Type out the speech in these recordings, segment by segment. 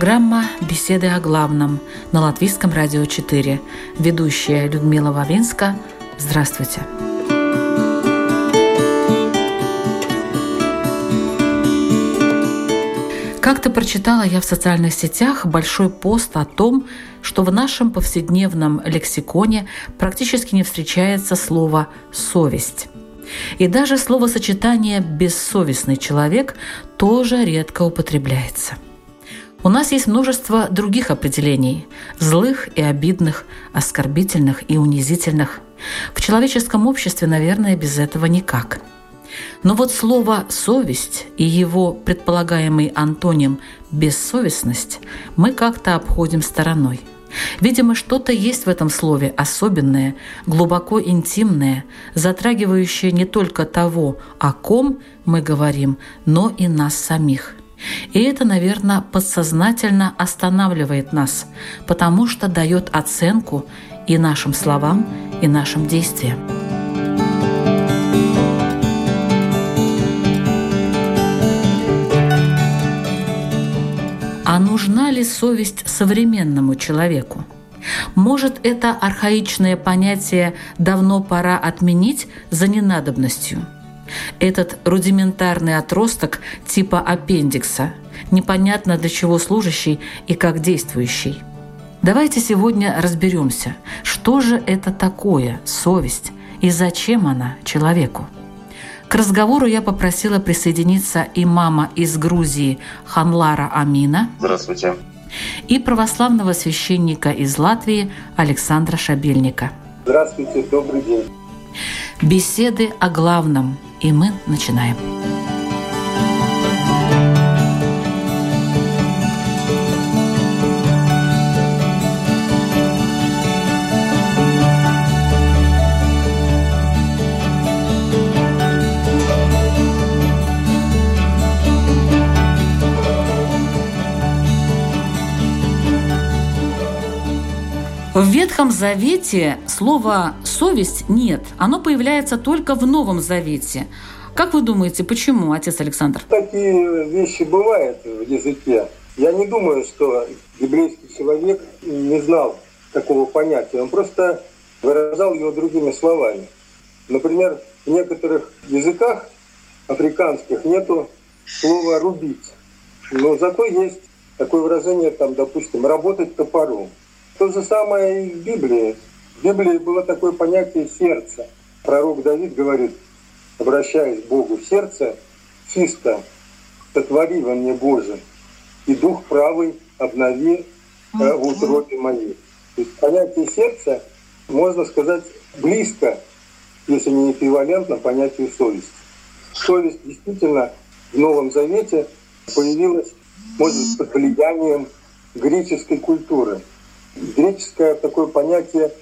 Программа «Беседы о главном» на Латвийском радио 4. Ведущая Людмила Вавинска. Здравствуйте. Как-то прочитала я в социальных сетях большой пост о том, что в нашем повседневном лексиконе практически не встречается слово «совесть». И даже словосочетание «бессовестный человек» тоже редко употребляется – у нас есть множество других определений – злых и обидных, оскорбительных и унизительных. В человеческом обществе, наверное, без этого никак. Но вот слово «совесть» и его предполагаемый антоним «бессовестность» мы как-то обходим стороной. Видимо, что-то есть в этом слове особенное, глубоко интимное, затрагивающее не только того, о ком мы говорим, но и нас самих – и это, наверное, подсознательно останавливает нас, потому что дает оценку и нашим словам, и нашим действиям. А нужна ли совесть современному человеку? Может, это архаичное понятие давно пора отменить за ненадобностью – этот рудиментарный отросток типа аппендикса, непонятно для чего служащий и как действующий. Давайте сегодня разберемся, что же это такое совесть и зачем она человеку. К разговору я попросила присоединиться и мама из Грузии Ханлара Амина. Здравствуйте. И православного священника из Латвии Александра Шабельника. Здравствуйте, добрый день. Беседы о главном – и мы начинаем. В Ветхом Завете слова «совесть» нет. Оно появляется только в Новом Завете. Как вы думаете, почему, отец Александр? Такие вещи бывают в языке. Я не думаю, что библейский человек не знал такого понятия. Он просто выражал его другими словами. Например, в некоторых языках африканских нету слова «рубить». Но зато есть такое выражение, там, допустим, «работать топором». То же самое и в Библии. В Библии было такое понятие сердца. Пророк Давид говорит, обращаясь к Богу, сердце чисто, сотвори во мне Боже, и дух правый обнови э, в утробе моей. То есть понятие сердца, можно сказать, близко, если не эквивалентно понятию совести. Совесть действительно в Новом Завете появилась, может быть, под влиянием греческой культуры – Греческое такое понятие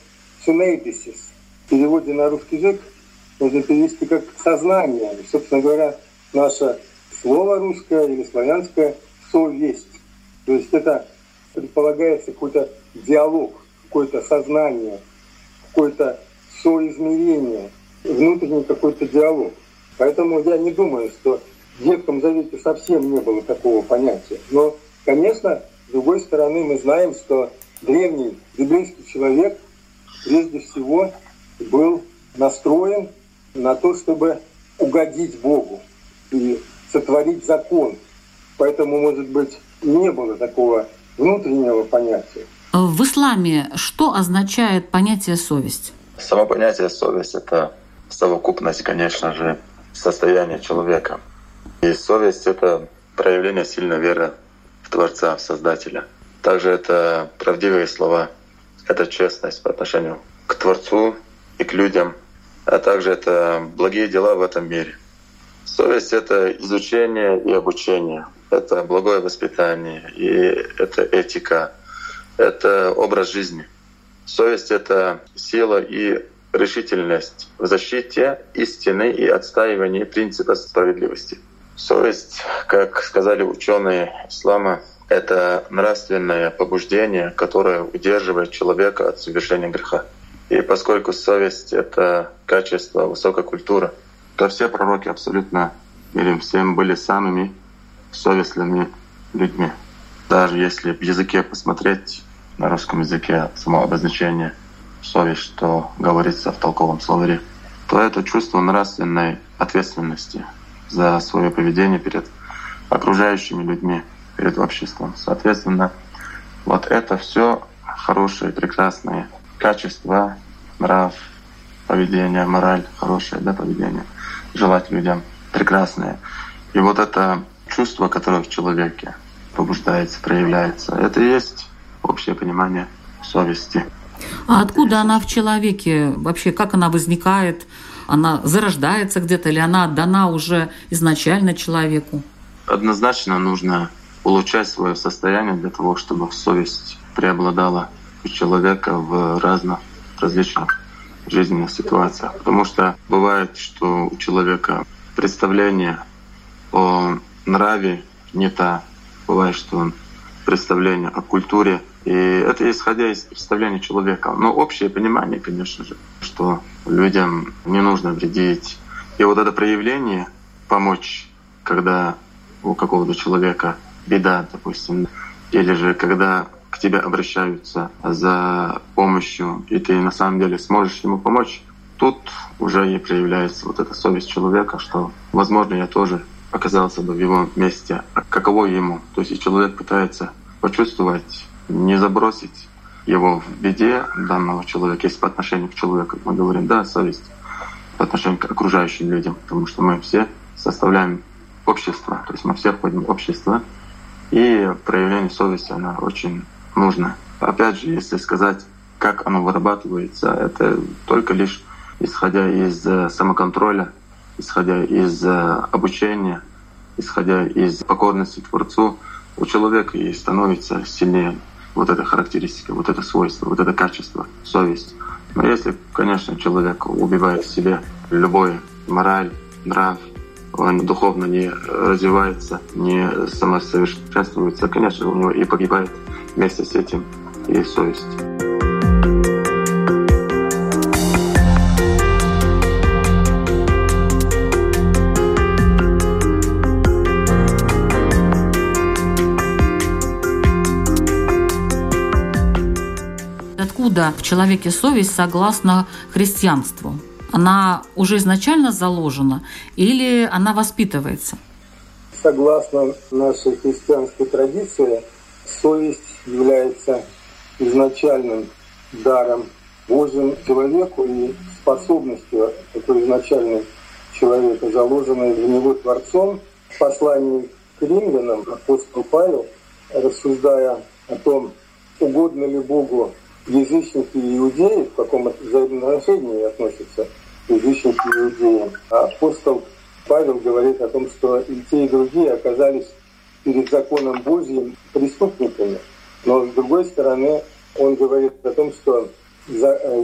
«синейдисис» в переводе на русский язык можно перевести как «сознание». И, собственно говоря, наше слово русское или славянское «совесть». То есть это предполагается какой-то диалог, какое-то сознание, какое-то соизмерение, внутренний какой-то диалог. Поэтому я не думаю, что в Ветхом Завете совсем не было такого понятия. Но, конечно, с другой стороны, мы знаем, что древний библейский человек прежде всего был настроен на то, чтобы угодить Богу и сотворить закон. Поэтому, может быть, не было такого внутреннего понятия. В исламе что означает понятие совесть? Само понятие совесть — это совокупность, конечно же, состояния человека. И совесть — это проявление сильной веры в Творца, в Создателя — также это правдивые слова, это честность по отношению к Творцу и к людям. а также это благие дела в этом мире. Совесть — это изучение и обучение, это благое воспитание, и это этика, это образ жизни. Совесть — это сила и решительность в защите истины и отстаивании принципа справедливости. Совесть, как сказали ученые ислама, это нравственное побуждение, которое удерживает человека от совершения греха. И поскольку совесть — это качество, высокая культура, то все пророки абсолютно или всем были самыми совестливыми людьми. Даже если в языке посмотреть, на русском языке само обозначение совесть, что говорится в толковом словаре, то это чувство нравственной ответственности за свое поведение перед окружающими людьми, перед обществом. Соответственно, вот это все хорошие, прекрасные качества, нрав, поведение, мораль, хорошее да, поведение, желать людям прекрасное. И вот это чувство, которое в человеке побуждается, проявляется, это и есть общее понимание совести. А откуда она в человеке? Вообще, как она возникает? Она зарождается где-то или она отдана уже изначально человеку? Однозначно нужно улучшать свое состояние для того, чтобы совесть преобладала у человека в разных различных жизненных ситуациях. Потому что бывает, что у человека представление о нраве не та. Бывает, что он представление о культуре и это исходя из представления человека. Но общее понимание, конечно же, что людям не нужно вредить. И вот это проявление помочь, когда у какого-то человека беда, допустим, или же когда к тебе обращаются за помощью, и ты на самом деле сможешь ему помочь, тут уже и проявляется вот эта совесть человека, что, возможно, я тоже оказался бы в его месте, а каково ему. То есть человек пытается почувствовать не забросить его в беде данного человека, если по отношению к человеку мы говорим, да, совесть по отношению к окружающим людям, потому что мы все составляем общество, то есть мы все входим в общество, и проявление совести, она очень нужна. Опять же, если сказать, как оно вырабатывается, это только лишь исходя из э, самоконтроля, исходя из э, обучения, исходя из покорности Творцу, у человека и становится сильнее вот эта характеристика, вот это свойство, вот это качество, совесть. Но если, конечно, человек убивает в себе любой мораль, нрав, он духовно не развивается, не самосовершенствуется, конечно, у него и погибает вместе с этим и совесть. откуда в человеке совесть согласно христианству? Она уже изначально заложена или она воспитывается? Согласно нашей христианской традиции, совесть является изначальным даром Божьим человеку и способностью такой изначальной человека, заложенной в него Творцом. В послании к римлянам апостол Павел, рассуждая о том, угодно ли Богу язычники и иудеи, в каком взаимоотношении относятся язычники и иудеи. А апостол Павел говорит о том, что и те, и другие оказались перед законом Божьим преступниками. Но с другой стороны, он говорит о том, что э,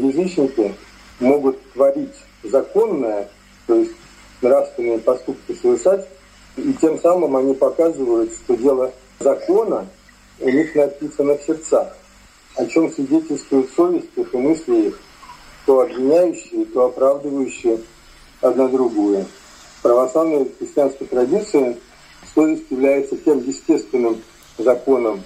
язычники могут творить законное, то есть нравственные поступки совершать, и тем самым они показывают, что дело закона у них написано в сердцах о чем свидетельствует совесть их и мысли их, то обвиняющие, то оправдывающие одна другую. В православной христианской традиции совесть является тем естественным законом,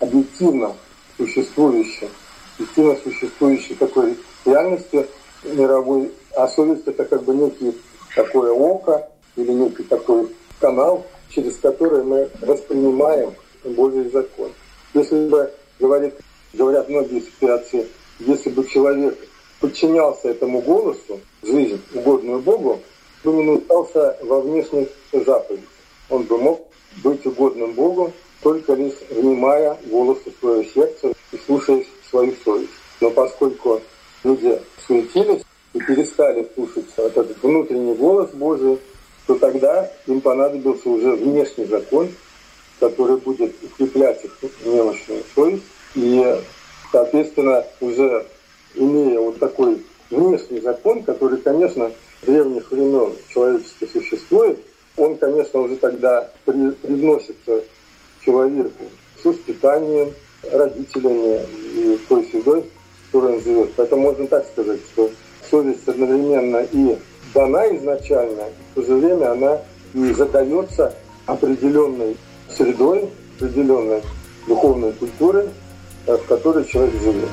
объективно существующим, объективно существующей такой реальности мировой, а совесть это как бы некий такое око или некий такой канал, через который мы воспринимаем Божий закон. Если бы говорить говорят многие эксперты, если бы человек подчинялся этому голосу, жизнь, угодную Богу, бы не нуждался во внешних заповедях. Он бы мог быть угодным Богу, только лишь внимая голосу своего сердца и слушаясь свою совесть. Но поскольку люди суетились и перестали слушать вот этот внутренний голос Божий, то тогда им понадобился уже внешний закон, который будет укреплять их немощную совесть имея вот такой внешний закон, который, конечно, древних времен человечества существует, он, конечно, уже тогда при, привносится человеку с воспитанием, родителями и той средой, в которой он живет. Поэтому можно так сказать, что совесть одновременно и дана изначально, в то же время она и задается определенной средой, определенной духовной культурой, в которой человек живет.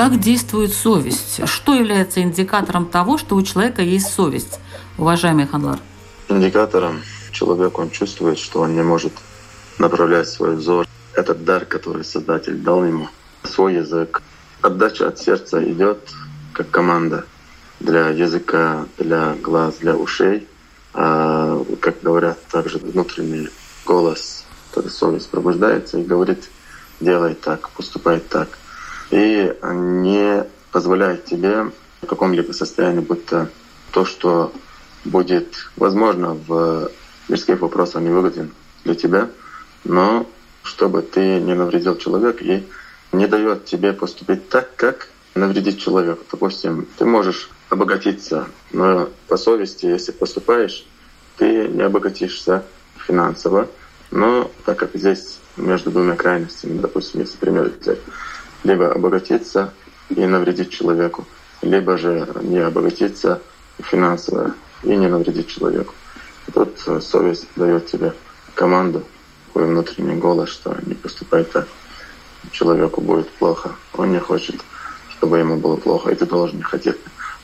Как действует совесть? Что является индикатором того, что у человека есть совесть, уважаемый Ханлар? Индикатором человек, он чувствует, что он не может направлять свой взор. Этот дар, который Создатель дал ему, свой язык. Отдача от сердца идет как команда для языка, для глаз, для ушей. А, как говорят, также внутренний голос, совесть пробуждается и говорит, делай так, поступай так и не позволяет тебе в каком-либо состоянии, будто то, что будет, возможно, в мирских вопросах невыгоден для тебя, но чтобы ты не навредил человеку и не дает тебе поступить так, как навредить человеку. Допустим, ты можешь обогатиться, но по совести, если поступаешь, ты не обогатишься финансово. Но так как здесь между двумя крайностями, допустим, если пример взять, либо обогатиться и навредить человеку, либо же не обогатиться финансово и не навредить человеку. И тут э, совесть дает тебе команду, такой внутренний голос, что не поступай так. Человеку будет плохо. Он не хочет, чтобы ему было плохо, и ты должен не хотеть,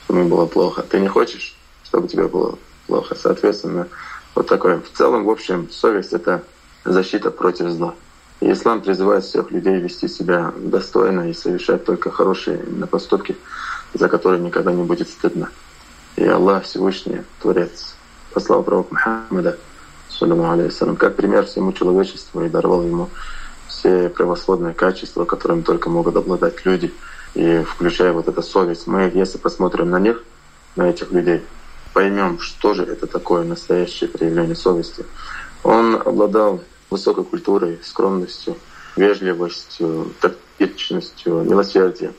чтобы ему было плохо. Ты не хочешь, чтобы тебе было плохо. Соответственно, вот такое. В целом, в общем, совесть — это защита против зла. Ислам призывает всех людей вести себя достойно и совершать только хорошие именно поступки, за которые никогда не будет стыдно. И Аллах Всевышний, Творец, послал пророка Мухаммада, алейхиссалам, как пример всему человечеству и даровал ему все превосходные качества, которыми только могут обладать люди, и включая вот эту совесть. Мы, если посмотрим на них, на этих людей, поймем, что же это такое настоящее проявление совести. Он обладал высокой культурой, скромностью, вежливостью, тактичностью, милосердием.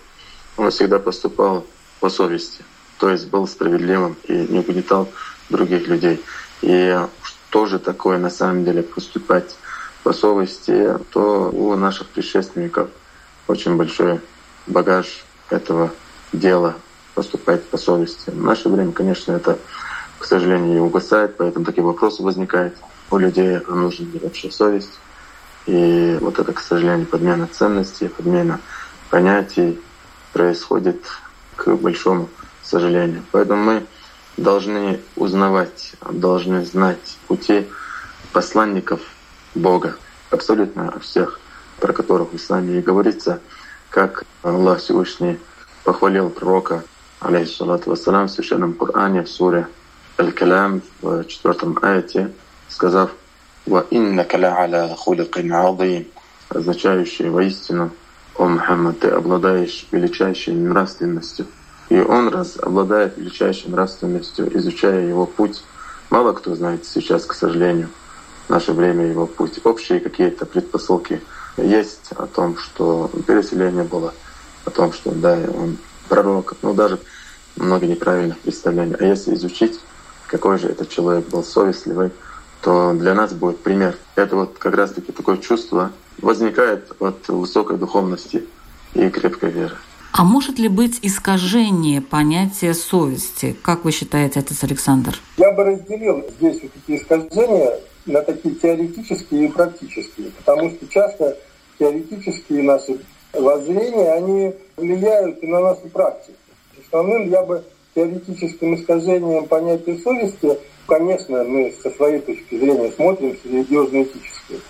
Он всегда поступал по совести, то есть был справедливым и не угнетал других людей. И что же такое на самом деле поступать по совести, то у наших предшественников очень большой багаж этого дела поступать по совести. В наше время, конечно, это, к сожалению, угасает, поэтому такие вопросы возникают у людей ли вообще совесть. И вот это, к сожалению, подмена ценностей, подмена понятий происходит к большому сожалению. Поэтому мы должны узнавать, должны знать пути посланников Бога, абсолютно всех, про которых в исламе и говорится, как Аллах Всевышний похвалил пророка, алейхиссалату вассалам, в Священном Коране, в суре Аль-Калям, в четвертом аяте, сказав «Ва иннака ля хуликин азим», означающее воистину «О Мухаммад, ты обладаешь величайшей нравственностью». И он раз обладает величайшей нравственностью, изучая его путь. Мало кто знает сейчас, к сожалению, в наше время его путь. Общие какие-то предпосылки есть о том, что переселение было, о том, что да, он пророк, ну даже много неправильных представлений. А если изучить, какой же этот человек был совестливый, то для нас будет пример. Это вот как раз-таки такое чувство возникает от высокой духовности и крепкой веры. А может ли быть искажение понятия совести? Как вы считаете, отец Александр? Я бы разделил здесь вот эти искажения на такие теоретические и практические, потому что часто теоретические наши воззрения, они влияют и на нашу практику. Основным я бы теоретическим искажением понятия совести конечно, мы со своей точки зрения смотрим с религиозно-этической.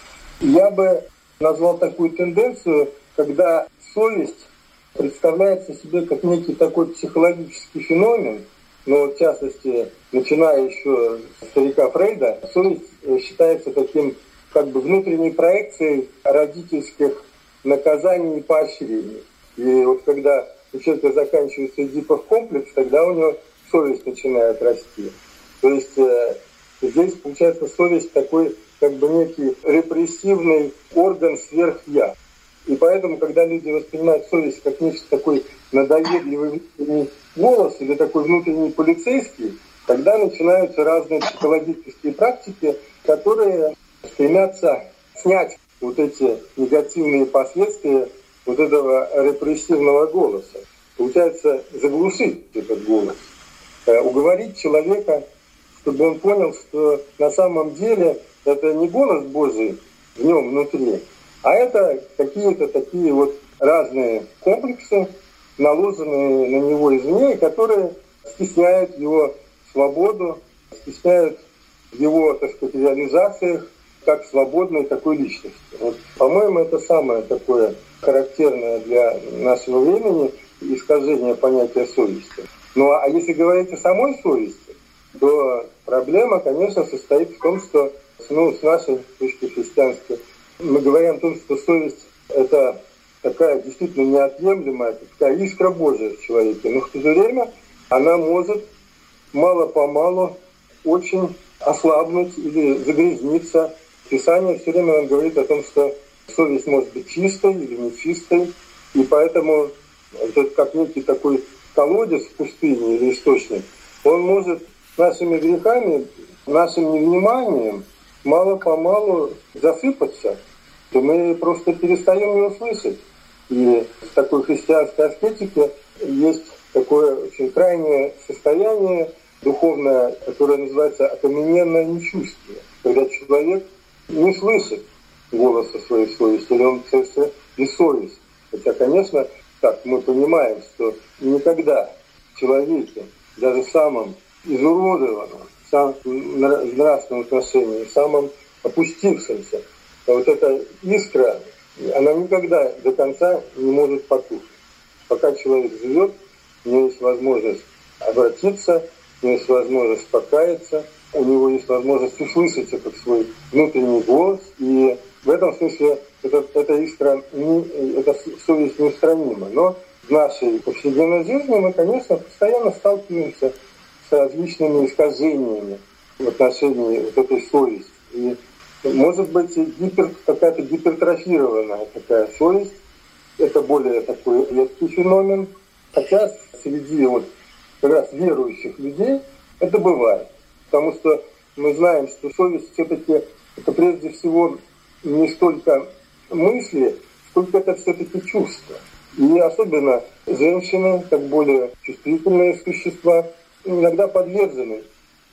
Я бы назвал такую тенденцию, когда совесть представляется себе как некий такой психологический феномен, но в частности, начиная еще с старика Фрейда, совесть э, считается таким как бы внутренней проекцией родительских наказаний и поощрений. И вот когда у человека заканчивается Эдипов комплекс, тогда у него совесть начинает расти. То есть э, здесь получается совесть такой как бы некий репрессивный орган сверх я. И поэтому, когда люди воспринимают совесть как нечто такой надоедливый внутренний голос или такой внутренний полицейский, тогда начинаются разные психологические практики, которые стремятся снять вот эти негативные последствия вот этого репрессивного голоса. Получается, заглушить этот голос, э, уговорить человека, чтобы он понял, что на самом деле это не голос Божий в нем внутри, а это какие-то такие вот разные комплексы, наложенные на него извне, которые стесняют его свободу, стесняют его, так сказать, реализациях как свободной такой личности. Вот, по-моему, это самое такое характерное для нашего времени искажение понятия совести. Ну а если говорить о самой совести, то проблема, конечно, состоит в том, что ну, с нашей точки христианской мы говорим о том, что совесть – это такая действительно неотъемлемая, такая искра Божия в человеке. Но в то же время она может мало-помалу очень ослабнуть или загрязниться. Писание все время нам говорит о том, что совесть может быть чистой или нечистой. И поэтому это как некий такой колодец в пустыне или источник, он может нашими грехами, нашим невниманием мало-помалу засыпаться, то мы просто перестаем его слышать. И в такой христианской аскетике есть такое очень крайнее состояние духовное, которое называется окамененное нечувствие, когда человек не слышит голоса своей совести, или он совершенно бессовестен. Хотя, конечно, так мы понимаем, что никогда в человеке, даже самом изуродованном, самом нравственном отношении, самом опустившемся, вот эта искра она никогда до конца не может потухнуть. Пока человек живет, у него есть возможность обратиться, у него есть возможность покаяться, у него есть возможность услышать этот свой внутренний голос. И в этом смысле эта, эта искра, не, эта совесть неустранима. Но в нашей повседневной жизни мы, конечно, постоянно сталкиваемся различными искажениями в отношении вот этой совести. И может быть, гипер, какая-то гипертрофированная такая совесть. Это более такой редкий феномен. Хотя среди вот как раз верующих людей это бывает. Потому что мы знаем, что совесть все-таки это прежде всего не столько мысли, сколько это все-таки чувства. И особенно женщины, как более чувствительные существа, иногда подвержены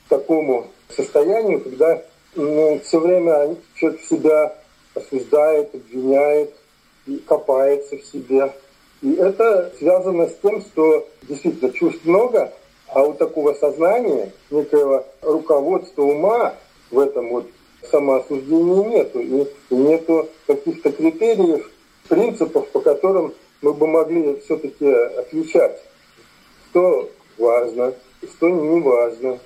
такому состоянию, когда ну, все время человек себя осуждает, обвиняет, и копается в себе. И это связано с тем, что действительно чувств много, а у такого сознания, некоего руководства ума в этом вот самоосуждении нету. И нету каких-то критериев, принципов, по которым мы бы могли все-таки отличать, что важно, что не важно.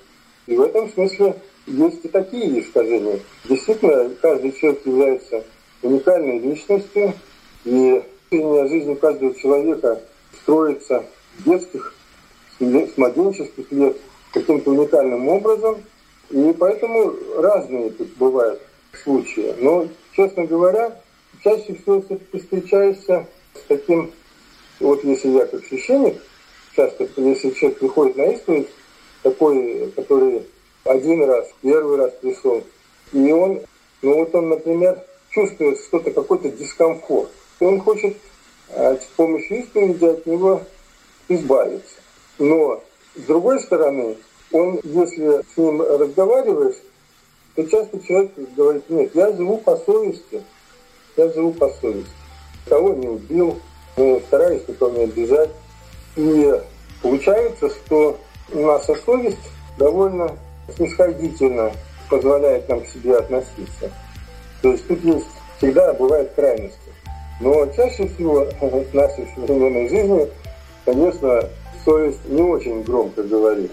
И в этом смысле есть и такие искажения. Действительно, каждый человек является уникальной личностью, и о жизни каждого человека строится с детских, с младенческих лет каким-то уникальным образом, и поэтому разные тут бывают случаи. Но, честно говоря, чаще всего все-таки встречаешься с таким, вот если я как священник, часто, если человек приходит на исповедь, такой, который один раз, первый раз пришел. И он, ну вот он, например, чувствует что-то, какой-то дискомфорт. И он хочет а, с помощью исповеди от него избавиться. Но, с другой стороны, он, если с ним разговариваешь, то часто человек говорит, нет, я живу по совести, я живу по совести. Кого не убил, стараюсь никого не обижать. И получается, что наша совесть довольно снисходительно позволяет нам к себе относиться. То есть тут есть всегда бывают крайности. Но чаще всего в нашей современной жизни, конечно, совесть не очень громко говорит.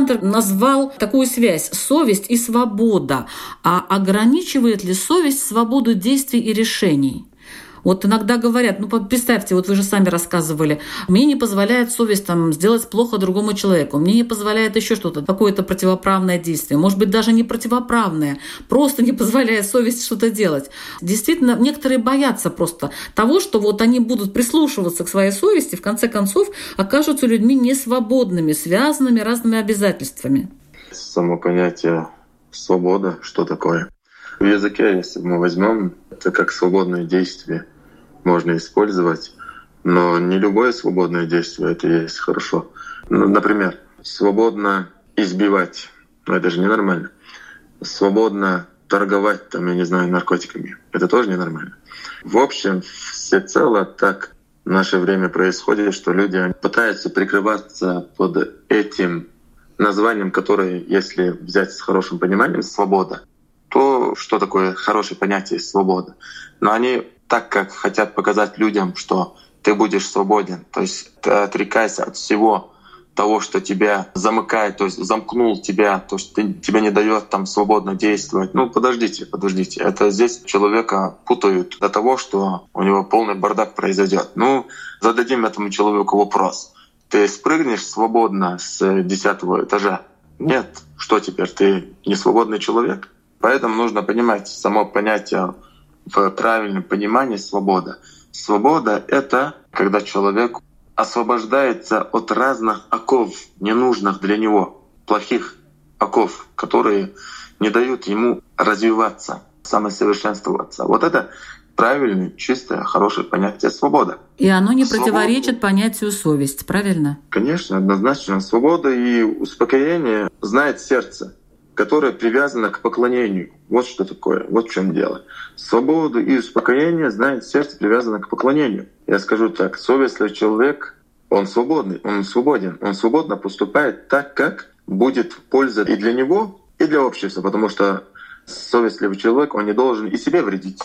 Александр назвал такую связь – совесть и свобода. А ограничивает ли совесть свободу действий и решений? Вот иногда говорят, ну представьте, вот вы же сами рассказывали, мне не позволяет совесть там сделать плохо другому человеку, мне не позволяет еще что-то, какое-то противоправное действие, может быть даже не противоправное, просто не позволяет совесть что-то делать. Действительно, некоторые боятся просто того, что вот они будут прислушиваться к своей совести, в конце концов окажутся людьми несвободными, связанными разными обязательствами. Само понятие свобода, что такое? В языке, если мы возьмем, это как свободное действие можно использовать, но не любое свободное действие это есть хорошо. Ну, например, свободно избивать, но это же ненормально. Свободно торговать, там, я не знаю, наркотиками. Это тоже ненормально. В общем, всецело так в наше время происходит, что люди пытаются прикрываться под этим названием, которое, если взять с хорошим пониманием, свобода, то что такое хорошее понятие свобода. Но они так как хотят показать людям, что ты будешь свободен, то есть ты отрекайся от всего того, что тебя замыкает, то есть замкнул тебя, то, что ты, тебя не дает там свободно действовать. Ну, подождите, подождите. Это здесь человека путают до того, что у него полный бардак произойдет. Ну, зададим этому человеку вопрос. Ты спрыгнешь свободно с десятого этажа? Нет. Что теперь? Ты не свободный человек? Поэтому нужно понимать само понятие в правильном понимании свобода. Свобода — это когда человек освобождается от разных оков, ненужных для него, плохих оков, которые не дают ему развиваться, самосовершенствоваться. Вот это правильное, чистое, хорошее понятие свобода. И оно не Свобода. противоречит понятию совесть, правильно? Конечно, однозначно. Свобода и успокоение знает сердце которая привязана к поклонению. Вот что такое, вот в чем дело. Свободу и успокоение знает сердце, привязано к поклонению. Я скажу так, совестливый человек, он свободный, он свободен, он свободно поступает так, как будет польза и для него, и для общества, потому что совестливый человек, он не должен и себе вредить,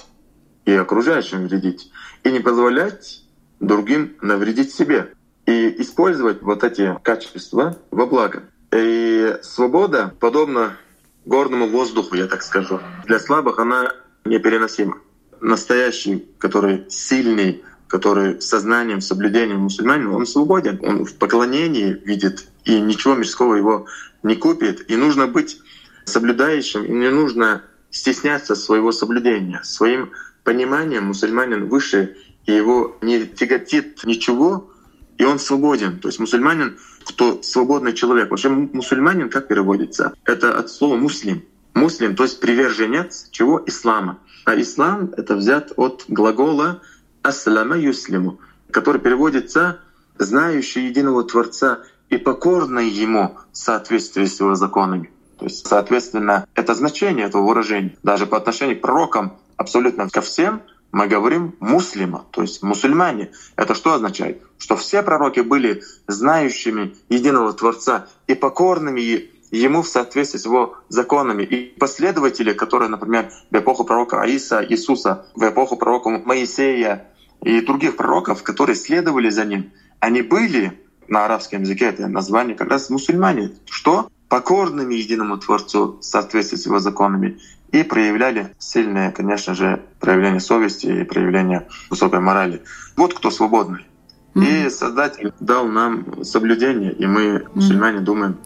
и окружающим вредить, и не позволять другим навредить себе, и использовать вот эти качества во благо. И свобода, подобно горному воздуху, я так скажу. Для слабых она непереносима. Настоящий, который сильный, который с сознанием, соблюдением мусульманин, он свободен. Он в поклонении видит, и ничего мирского его не купит. И нужно быть соблюдающим, и не нужно стесняться своего соблюдения. Своим пониманием мусульманин выше, и его не тяготит ничего, и он свободен. То есть мусульманин кто свободный человек. Вообще мусульманин как переводится? Это от слова муслим. Муслим, то есть приверженец чего? Ислама. А ислам — это взят от глагола «аслама юслиму», который переводится «знающий единого Творца и покорный Ему в соответствии с Его законами». То есть, соответственно, это значение этого выражения даже по отношению к пророкам абсолютно ко всем — мы говорим муслима, то есть мусульмане. Это что означает? Что все пророки были знающими единого Творца и покорными ему в соответствии с его законами. И последователи, которые, например, в эпоху пророка Аиса, Иисуса, в эпоху пророка Моисея и других пророков, которые следовали за ним, они были на арабском языке это название как раз мусульмане. Что? Покорными единому Творцу в соответствии с его законами и проявляли сильное, конечно же, проявление совести и проявление высокой морали. Вот кто свободный. Mm-hmm. И Создатель дал нам соблюдение, и мы, мусульмане, mm-hmm. думаем,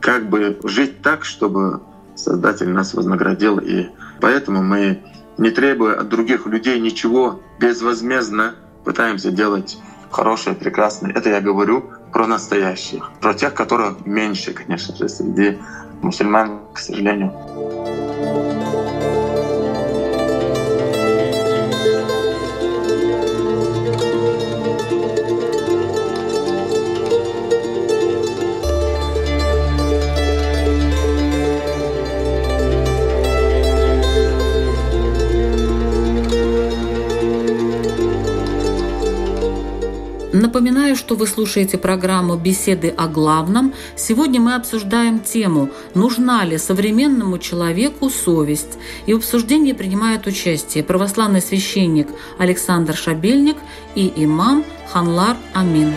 как бы жить так, чтобы Создатель нас вознаградил. И поэтому мы, не требуя от других людей ничего, безвозмездно пытаемся делать хорошие, прекрасные. Это я говорю про настоящих, про тех, которых меньше, конечно же, среди мусульман, к сожалению. Напоминаю, что вы слушаете программу «Беседы о главном». Сегодня мы обсуждаем тему «Нужна ли современному человеку совесть?» И в обсуждении принимают участие православный священник Александр Шабельник и имам Ханлар Амин.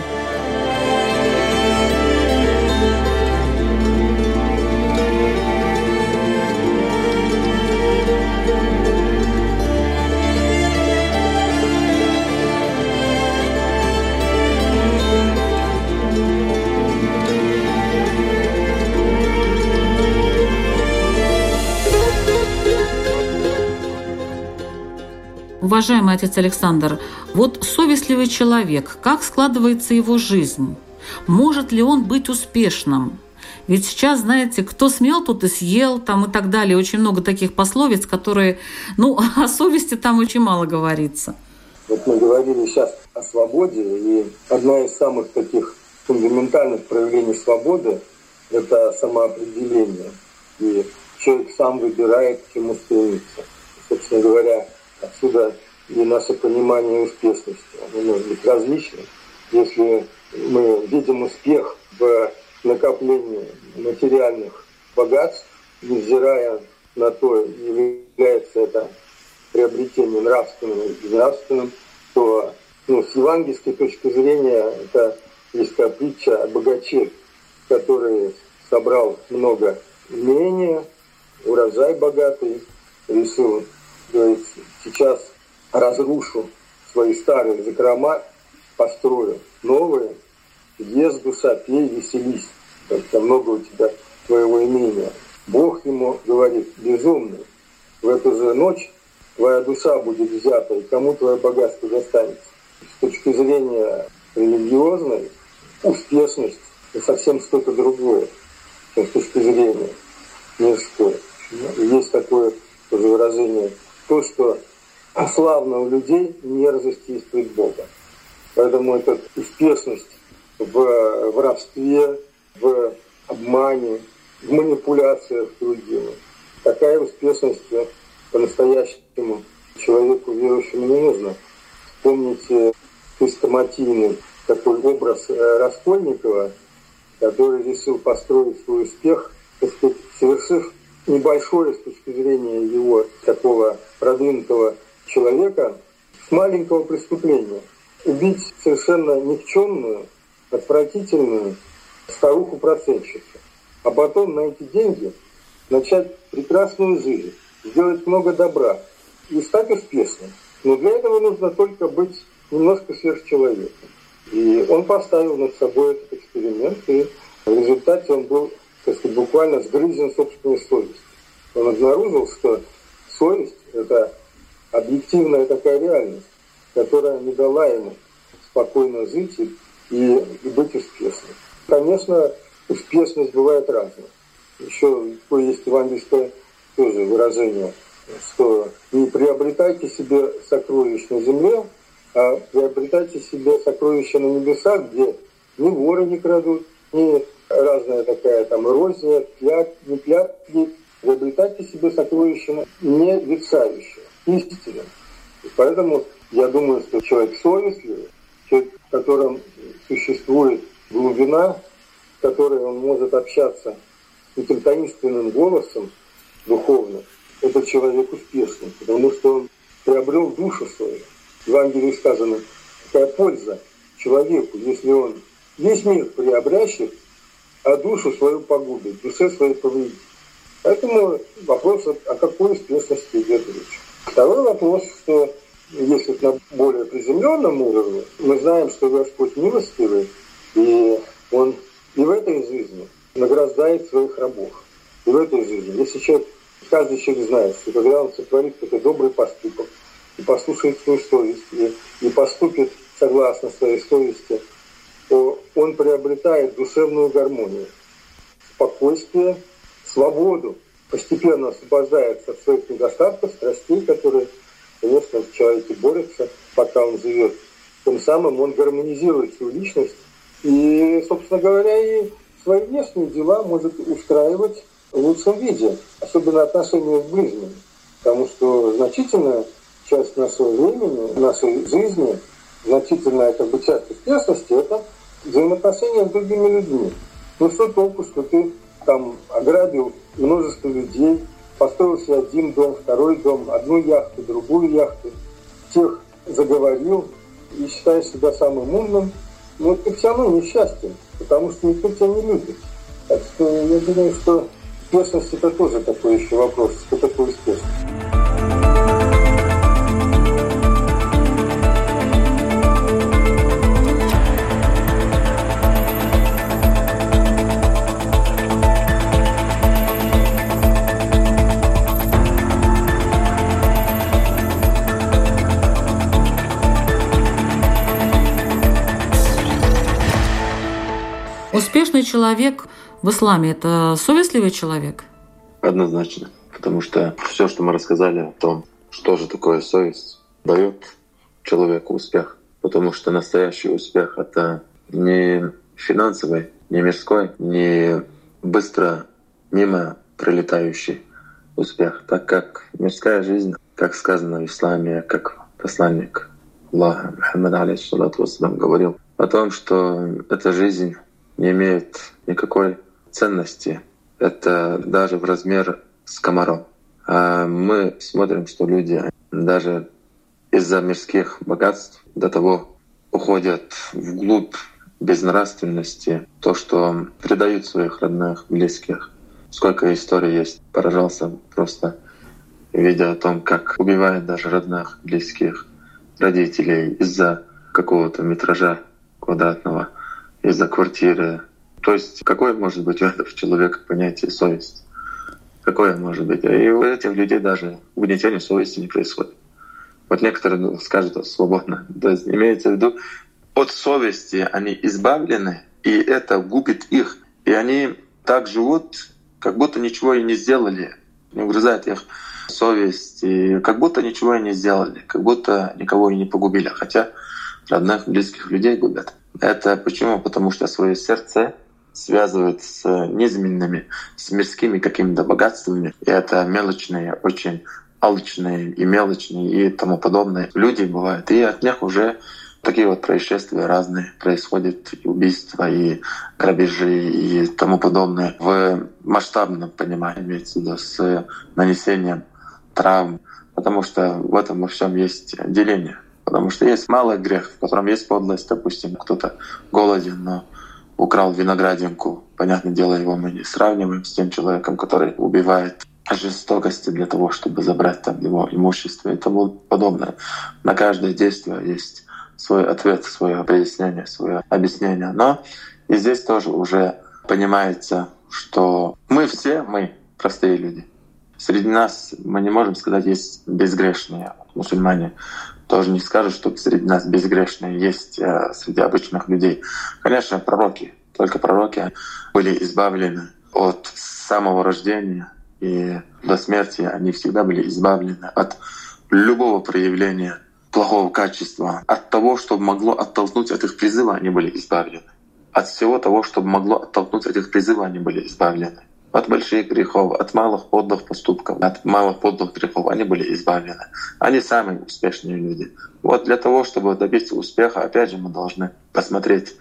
Уважаемый отец Александр, вот совестливый человек, как складывается его жизнь? Может ли он быть успешным? Ведь сейчас, знаете, кто смел, тот и съел, там и так далее. Очень много таких пословиц, которые, ну, о совести там очень мало говорится. Вот мы говорили сейчас о свободе, и одна из самых таких фундаментальных проявлений свободы – это самоопределение. И человек сам выбирает, к чему стремиться. Собственно говоря, Отсюда и наше понимание успешности. Оно может быть различным. Если мы видим успех в накоплении материальных богатств, невзирая на то, является это приобретение нравственным или нравственным, то ну, с евангельской точки зрения это есть такая притча о богаче, который собрал много имения, урожай богатый, решил говорит, сейчас разрушу свои старые закрома, построю новые, ешь душа, пей, веселись, как много у тебя твоего имения. Бог ему говорит, безумный, в эту же ночь твоя душа будет взята, и кому твое богатство достанется. С точки зрения религиозной, успешность – это совсем что-то другое, чем с точки зрения мирской. Есть такое тоже выражение то, что славно у людей мерзость есть пред Богом. Поэтому эта успешность в воровстве, в обмане, в манипуляциях другими, такая успешность по-настоящему человеку верующему не нужна. Помните хрестоматийный такой образ э, Раскольникова, который решил построить свой успех, так сказать, совершив небольшое с точки зрения его такого продвинутого человека с маленького преступления. Убить совершенно никчемную, отвратительную старуху-процентщицу. А потом на эти деньги начать прекрасную жизнь, сделать много добра и стать успешным. Но для этого нужно только быть немножко сверхчеловеком. И он поставил над собой этот эксперимент, и в результате он был так сказать, буквально сгрызен собственной совестью. Он обнаружил, что совесть – это объективная такая реальность, которая не дала ему спокойно жить и, и, быть успешным. Конечно, успешность бывает разная. Еще есть евангельское тоже выражение, что не приобретайте себе сокровищ на земле, а приобретайте себе сокровища на небесах, где ни воры не крадут, ни разная такая там эрозия, пят, не пятки, приобретайте себе сокровища не ветшающие, истинно. И поэтому я думаю, что человек совестливый, человек, в котором существует глубина, с которой он может общаться этим таинственным голосом духовным, это человек успешный, потому что он приобрел душу свою. В Евангелии сказано, какая польза человеку, если он весь мир приобрящет, а душу свою погубит, душе своей повредит. Поэтому вопрос, о какой успешности идет речь. Второй вопрос, что если на более приземленном уровне, мы знаем, что Господь милостивый, и Он и в этой жизни награждает своих рабов. И в этой жизни. Если человек, каждый человек знает, что когда он сотворит какой-то добрый поступок, и послушает свою совесть, и, и поступит согласно своей совести, то он приобретает душевную гармонию, спокойствие, свободу, постепенно освобождается от своих недостатков, страстей, которые, конечно, в человеке борются, пока он живет. Тем самым он гармонизирует свою личность и, собственно говоря, и свои внешние дела может устраивать в лучшем виде, особенно отношения с ближними. Потому что значительная часть нашего времени, нашей жизни, значительная как бы, часть успешности – это взаимоотношения с другими людьми. Ну что толку, что ты там ограбил множество людей, построил себе один дом, второй дом, одну яхту, другую яхту, тех заговорил и считаешь себя самым умным, но ты все равно несчастен, потому что никто тебя не любит. Так что я думаю, что успешность это тоже такой еще вопрос, что такое успешность. Успешный человек в исламе – это совестливый человек? Однозначно. Потому что все, что мы рассказали о том, что же такое совесть, дает человеку успех. Потому что настоящий успех — это не финансовый, не мирской, не быстро мимо пролетающий успех, так как мирская жизнь, как сказано в исламе, как посланник Аллаха Мухаммад алейхиссалату говорил о том, что эта жизнь не имеет никакой ценности. Это даже в размер с комаром. А мы смотрим, что люди даже из-за мирских богатств до того уходят вглубь безнравственности, то, что предают своих родных, близких. Сколько историй есть, поражался просто, видя о том, как убивают даже родных, близких, родителей из-за какого-то метража квадратного — из-за квартиры. То есть какое может быть у этого человека понятие совесть? Какое может быть? И у этих людей даже угнетение совести не происходит. Вот некоторые ну, скажут свободно. То есть имеется в виду, от совести они избавлены, и это губит их. И они так живут, как будто ничего и не сделали. Не угрызает их совесть, и как будто ничего и не сделали, как будто никого и не погубили. Хотя родных, близких людей губят. Это почему? Потому что свое сердце связывают с низменными, с мирскими какими-то богатствами. И это мелочные, очень алчные и мелочные и тому подобное люди бывают. И от них уже такие вот происшествия разные происходят, и убийства, и грабежи, и тому подобное. В масштабном понимании имеется в виду с нанесением травм, потому что в этом во всем есть деление. Потому что есть малый грех, в котором есть подлость, допустим, кто-то голоден, но украл виноградинку. Понятное дело, его мы не сравниваем с тем человеком, который убивает жестокости для того, чтобы забрать там его имущество и тому подобное. На каждое действие есть свой ответ, свое пояснение, свое объяснение. Но и здесь тоже уже понимается, что мы все, мы простые люди. Среди нас, мы не можем сказать, есть безгрешные мусульмане тоже не скажешь, что среди нас безгрешные есть э, среди обычных людей. Конечно, пророки, только пророки были избавлены от самого рождения и до смерти они всегда были избавлены от любого проявления плохого качества, от того, что могло оттолкнуть от их призыва, они были избавлены. От всего того, что могло оттолкнуть от их призыва, они были избавлены от больших грехов, от малых подлых поступков, от малых подлых грехов, они были избавлены. Они самые успешные люди. Вот для того, чтобы добиться успеха, опять же, мы должны посмотреть,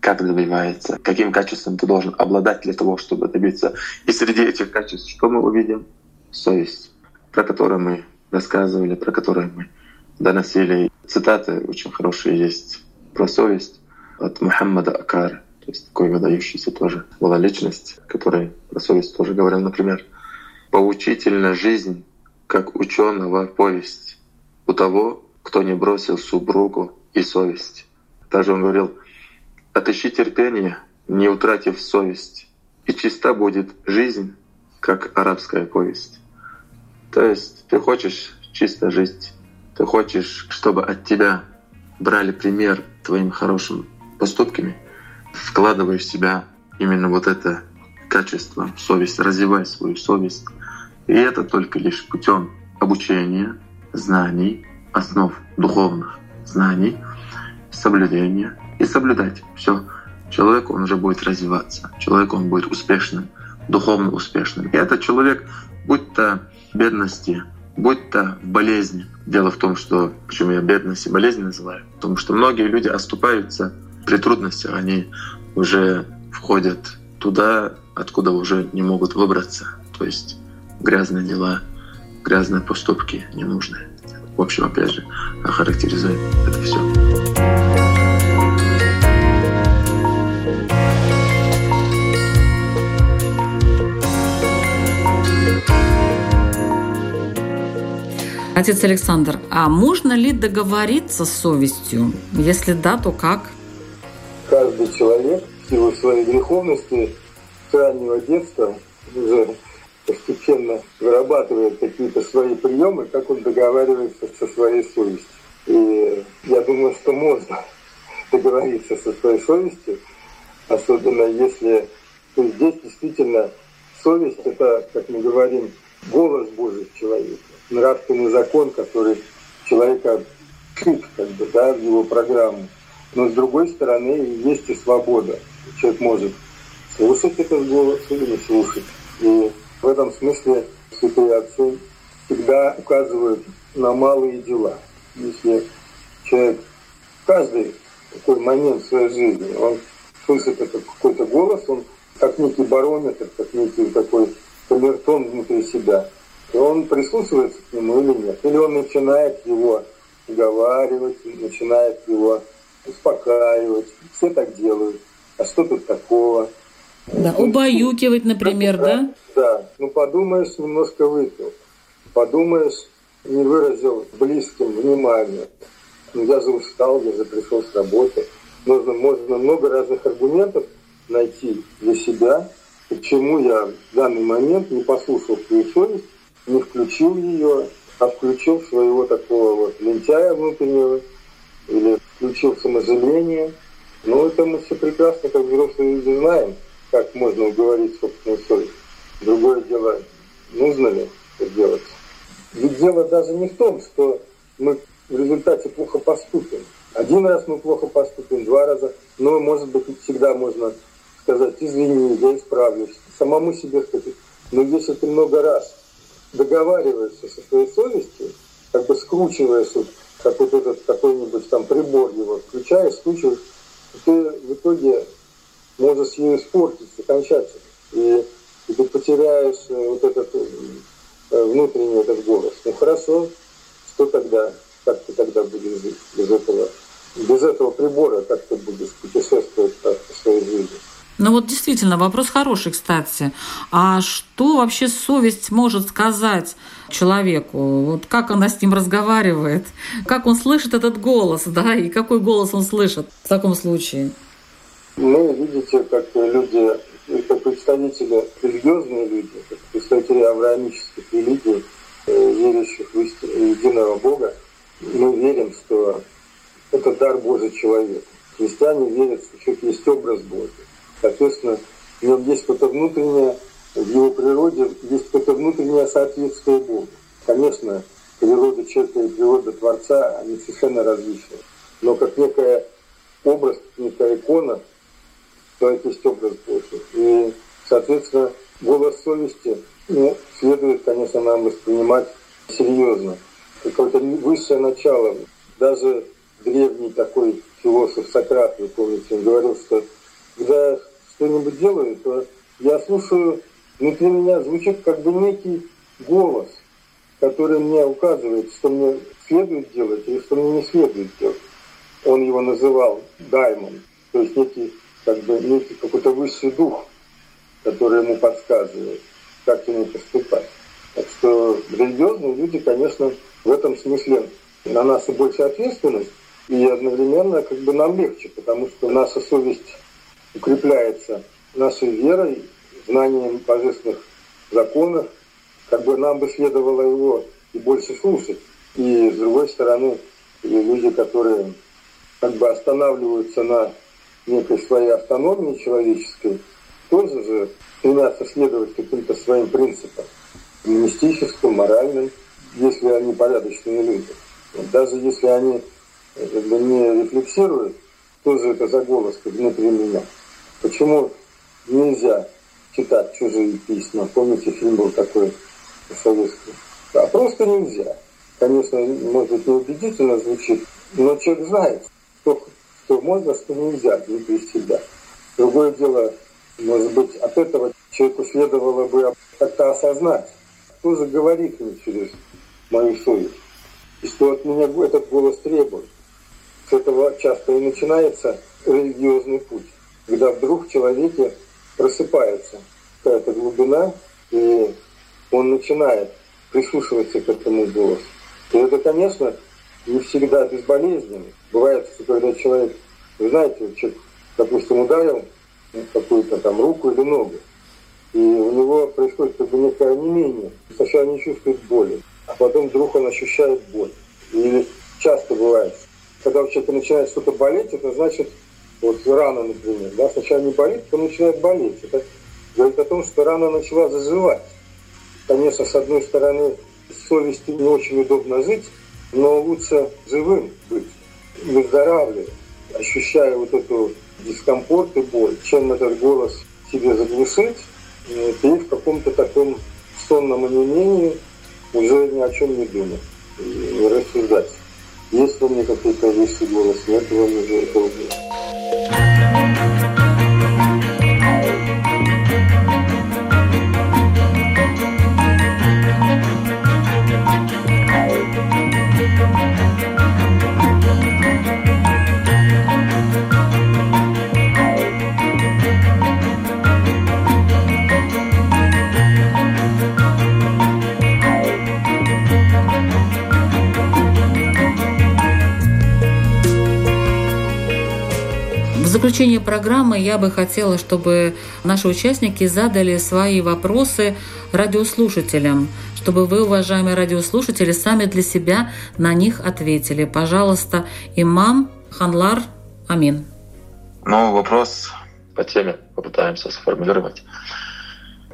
как добивается, каким качеством ты должен обладать для того, чтобы добиться. И среди этих качеств что мы увидим? Совесть, про которую мы рассказывали, про которую мы доносили. Цитаты очень хорошие есть про совесть от Мухаммада Акара. То есть такой выдающийся тоже была личность, которая про совесть тоже говорил, например, «Поучительна жизнь, как ученого повесть у того, кто не бросил супругу и совесть». Также он говорил, «Отыщи терпение, не утратив совесть, и чиста будет жизнь, как арабская повесть». То есть ты хочешь чисто жить, ты хочешь, чтобы от тебя брали пример твоими хорошими поступками вкладываешь в себя именно вот это качество, совесть, развивай свою совесть. И это только лишь путем обучения, знаний, основ духовных знаний, соблюдения и соблюдать все. Человек, он уже будет развиваться, человек, он будет успешным, духовно успешным. И этот человек, будь то бедности, будь то болезни. Дело в том, что почему я бедность и болезнь называю, потому что многие люди оступаются при трудностях, они уже входят туда, откуда уже не могут выбраться. То есть грязные дела, грязные поступки ненужные. В общем, опять же, охарактеризует это все. Отец Александр, а можно ли договориться с совестью? Если да, то как? Каждый человек в силу своей греховности с раннего детства уже постепенно вырабатывает какие-то свои приемы, как он договаривается со своей совестью. И я думаю, что можно договориться со своей совестью, особенно если то есть здесь действительно совесть – это, как мы говорим, голос Божий в человеке, нравственный закон, который человека чуть как бы, да, в его программу. Но с другой стороны, есть и свобода. Человек может слушать этот голос или не слушать. И в этом смысле святые отцы всегда указывают на малые дела. Если человек каждый такой момент в своей жизни, он слышит этот какой-то голос, он как некий барометр, как некий такой камертон внутри себя, и он прислушивается к нему или нет. Или он начинает его уговаривать, начинает его успокаивать. Все так делают. А что тут такого? Да, убаюкивать, например, да? Да. Ну, подумаешь, немножко выпил. Подумаешь, не выразил близким внимания. Ну, я же устал, я же пришел с работы. Нужно, можно много разных аргументов найти для себя, почему я в данный момент не послушал свою совесть, не включил ее, а включил своего такого вот лентяя внутреннего, или включил саможаление. Ну, это мы все прекрасно, как взрослые люди, знаем как можно уговорить собственную совесть. Другое дело, нужно ли это делать. Ведь дело даже не в том, что мы в результате плохо поступим. Один раз мы плохо поступим, два раза, но, может быть, всегда можно сказать, извини, я исправлюсь, самому себе сказать. Но если ты много раз договариваешься со своей совестью, как бы скручиваешь, как вот этот какой-нибудь там прибор его, включаешь, скручиваешь, ты в итоге можешь ее испортить окончательно. И, и ты потеряешь э, вот этот э, внутренний этот голос. Ну хорошо, что тогда? Как ты тогда будешь жить без этого? Без этого прибора как ты будешь путешествовать по своей жизни? Ну вот действительно, вопрос хороший, кстати. А что вообще совесть может сказать человеку? Вот как она с ним разговаривает? Как он слышит этот голос, да? И какой голос он слышит в таком случае? Ну, видите, как люди, как представители, религиозные люди, как представители авраамических религий, э, верящих в единого Бога, мы верим, что это дар Божий человеку. Христиане верят, что человек есть образ Божий. Соответственно, в нем есть что-то внутреннее, в его природе есть какое-то внутреннее соответствие Богу. Конечно, природа человека и природа Творца, они совершенно различны. Но как некая образ, некая икона – человек есть образ Божий. И, соответственно, голос совести ну, следует, конечно, нам воспринимать серьезно. Какое-то высшее начало. Даже древний такой философ Сократ, вы помните, он говорил, что когда что-нибудь делаю, то я слушаю, внутри меня звучит как бы некий голос, который мне указывает, что мне следует делать или что мне не следует делать. Он его называл даймон, то есть некий как бы некий какой-то высший дух, который ему подсказывает, как ему поступать. Так что религиозные люди, конечно, в этом смысле на нас и больше ответственность, и одновременно как бы нам легче, потому что наша совесть укрепляется нашей верой, знанием божественных законов, как бы нам бы следовало его и больше слушать. И с другой стороны, люди, которые как бы останавливаются на некой своей автономии человеческой, тоже же стремятся следовать каким-то своим принципам, мистическим, моральным, если они порядочные люди. Даже если они как бы, не рефлексируют, тоже это за голос внутри меня. Почему нельзя читать чужие письма? Помните, фильм был такой советский? А просто нельзя. Конечно, может быть, неубедительно звучит, но человек знает, что, что можно, что нельзя внутри себя. Другое дело, может быть, от этого человеку следовало бы как-то осознать, кто же говорит мне через мою совесть, и что от меня этот голос требует. С этого часто и начинается религиозный путь, когда вдруг в человеке просыпается какая-то глубина, и он начинает прислушиваться к этому голосу. И это, конечно, не всегда безболезненно. Бывает, что когда человек, вы знаете, человек, допустим, ударил какую-то там руку или ногу, и у него происходит как бы некое онемение. Сначала не чувствует боли, а потом вдруг он ощущает боль. Или часто бывает, когда у человека начинает что-то болеть, это значит, вот рана, например, да, сначала не болит, потом начинает болеть. Это говорит о том, что рана начала заживать. Конечно, с одной стороны, с совестью не очень удобно жить, но лучше живым быть, выздоравливать, ощущая вот эту дискомфорт и боль, чем этот голос себе заглушить, и в каком-то таком сонном онемении уже ни о чем не думать, и рассуждать. Есть во мне какой-то высший голос, нет во мне этого заключение программы я бы хотела, чтобы наши участники задали свои вопросы радиослушателям, чтобы вы, уважаемые радиослушатели, сами для себя на них ответили. Пожалуйста, имам Ханлар Амин. Ну, вопрос по теме попытаемся сформулировать.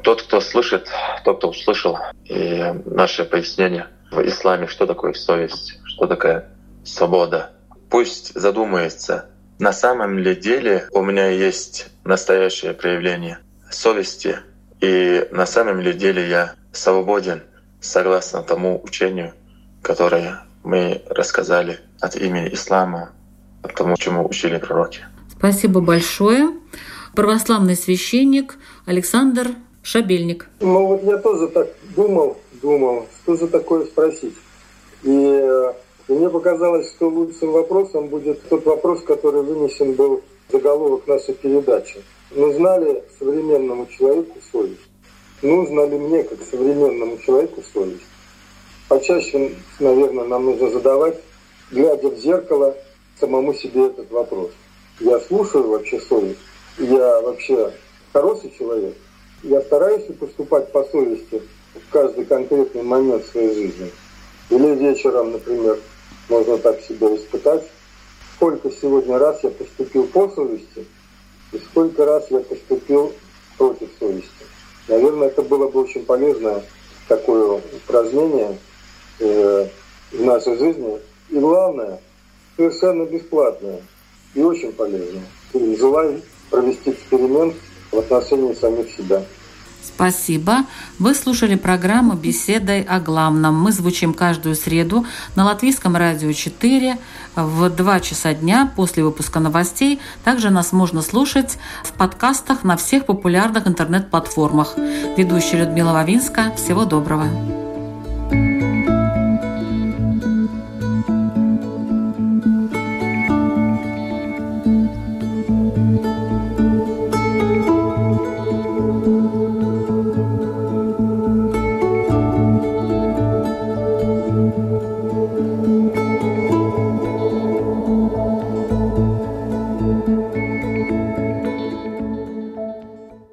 Тот, кто слышит, тот, кто услышал, и наше пояснение в исламе, что такое совесть, что такое свобода, пусть задумается, на самом ли деле у меня есть настоящее проявление совести, и на самом ли деле я свободен согласно тому учению, которое мы рассказали от имени ислама, от тому, чему учили пророки. Спасибо большое. Православный священник Александр Шабельник. Ну вот я тоже так думал, думал, что же такое спросить. И мне показалось, что лучшим вопросом будет тот вопрос, который вынесен был в заголовок нашей передачи. Нужна ли современному человеку совесть? Нужно ли мне, как современному человеку, совесть? Почаще, наверное, нам нужно задавать, глядя в зеркало, самому себе этот вопрос. Я слушаю вообще совесть? Я вообще хороший человек? Я стараюсь поступать по совести в каждый конкретный момент своей жизни? Или вечером, например, можно так себя испытать. Сколько сегодня раз я поступил по совести, и сколько раз я поступил против совести. Наверное, это было бы очень полезное такое упражнение э, в нашей жизни. И главное, совершенно бесплатное и очень полезное. Желаю провести эксперимент в отношении самих себя. Спасибо. Вы слушали программу «Беседой о главном». Мы звучим каждую среду на Латвийском радио 4 в 2 часа дня после выпуска новостей. Также нас можно слушать в подкастах на всех популярных интернет-платформах. Ведущая Людмила Вавинска. Всего доброго.